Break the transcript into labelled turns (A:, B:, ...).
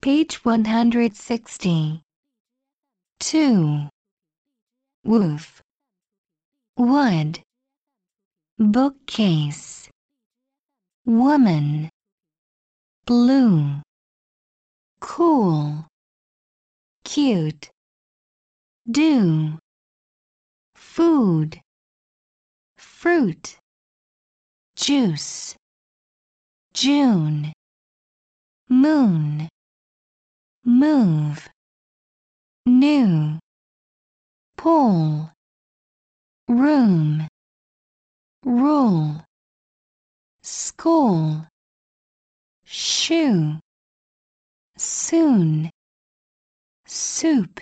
A: Page 160. 2. Woof. Wood. Bookcase. Woman. Blue. Cool. Cute. Do. Food. Fruit. Juice. June. Moon move new pull room rule school shoe soon soup